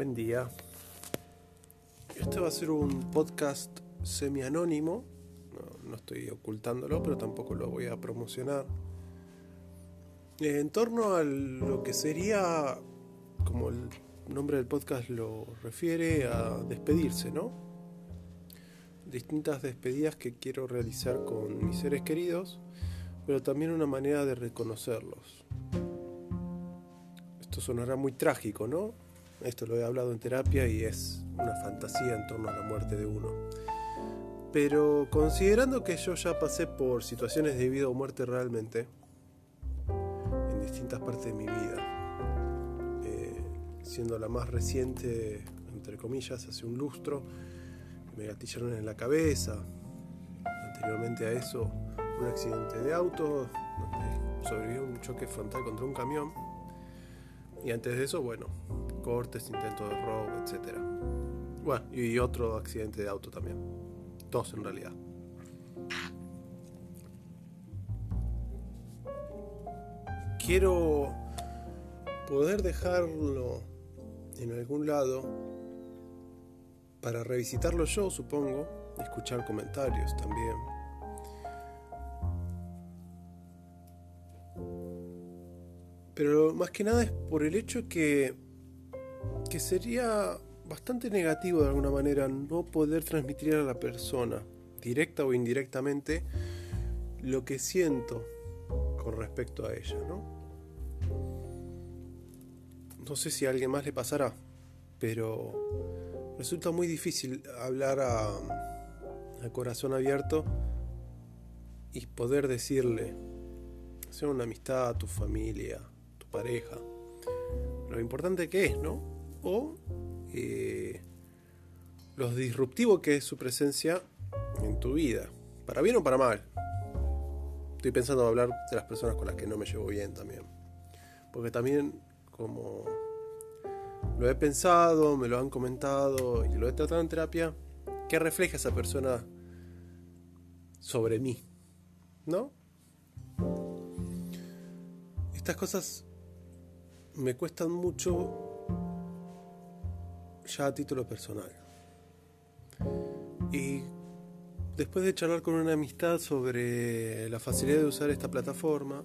Buen día. Este va a ser un podcast semi-anónimo. No, no estoy ocultándolo, pero tampoco lo voy a promocionar. En torno a lo que sería, como el nombre del podcast lo refiere, a despedirse, ¿no? Distintas despedidas que quiero realizar con mis seres queridos, pero también una manera de reconocerlos. Esto sonará muy trágico, ¿no? Esto lo he hablado en terapia y es una fantasía en torno a la muerte de uno. Pero considerando que yo ya pasé por situaciones de vida o muerte realmente, en distintas partes de mi vida, eh, siendo la más reciente, entre comillas, hace un lustro, me gatillaron en la cabeza, anteriormente a eso un accidente de auto, sobrevivió un choque frontal contra un camión, y antes de eso, bueno, cortes, intentos de robo, etc. Bueno, y otro accidente de auto también. Dos en realidad. Quiero poder dejarlo en algún lado para revisitarlo yo, supongo, escuchar comentarios también. Pero más que nada es por el hecho que que sería bastante negativo de alguna manera no poder transmitir a la persona, directa o indirectamente, lo que siento con respecto a ella, ¿no? No sé si a alguien más le pasará, pero resulta muy difícil hablar a, a corazón abierto y poder decirle, sea una amistad, tu familia, tu pareja, lo importante que es, ¿no? O eh, lo disruptivo que es su presencia en tu vida, para bien o para mal. Estoy pensando en hablar de las personas con las que no me llevo bien también. Porque también como lo he pensado, me lo han comentado y lo he tratado en terapia, ¿qué refleja esa persona sobre mí? ¿No? Estas cosas me cuestan mucho ya a título personal. Y después de charlar con una amistad sobre la facilidad de usar esta plataforma,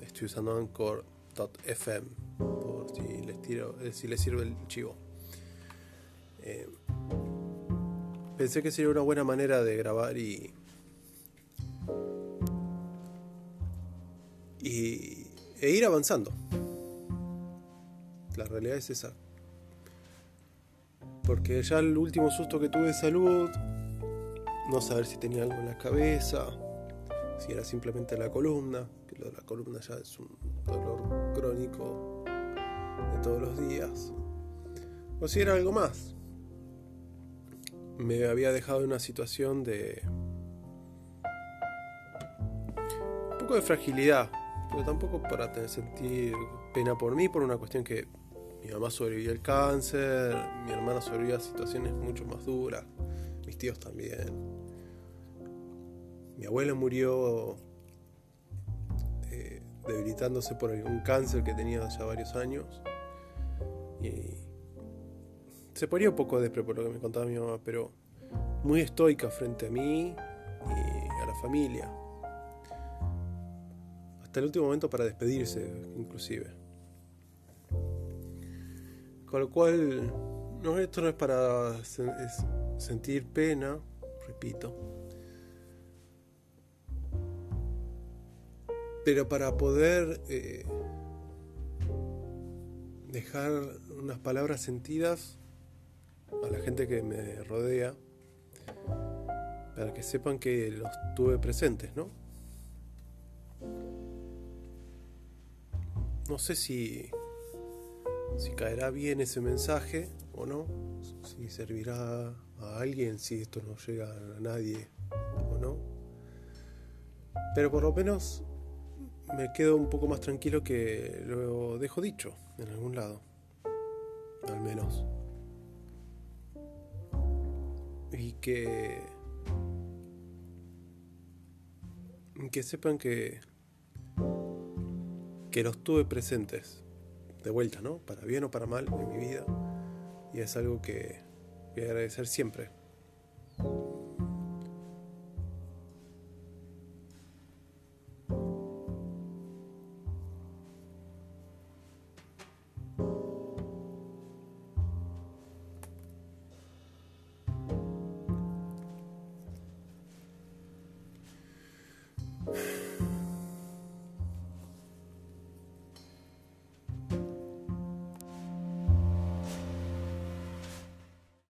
estoy usando Anchor.fm por si les, tiro, eh, si les sirve el chivo. Eh, pensé que sería una buena manera de grabar y, y e ir avanzando. La realidad es esa. Porque ya el último susto que tuve de salud, no saber si tenía algo en la cabeza, si era simplemente la columna, que lo de la columna ya es un dolor crónico de todos los días, o si era algo más. Me había dejado en una situación de un poco de fragilidad, pero tampoco para sentir pena por mí, por una cuestión que mi mamá sobrevivió al cáncer, mi hermana sobrevivió a situaciones mucho más duras, mis tíos también. Mi abuela murió eh, debilitándose por un cáncer que tenía ya varios años. Y se ponía un poco despre por lo que me contaba mi mamá, pero muy estoica frente a mí y a la familia. Hasta el último momento para despedirse, inclusive. Con lo cual, no, esto no es para sentir pena, repito, pero para poder eh, dejar unas palabras sentidas a la gente que me rodea, para que sepan que los tuve presentes, ¿no? No sé si si caerá bien ese mensaje o no, si servirá a alguien, si esto no llega a nadie o no. Pero por lo menos me quedo un poco más tranquilo que lo dejo dicho en algún lado, al menos. Y que que sepan que que los tuve presentes de vuelta, ¿no? Para bien o para mal en mi vida, y es algo que voy a agradecer siempre.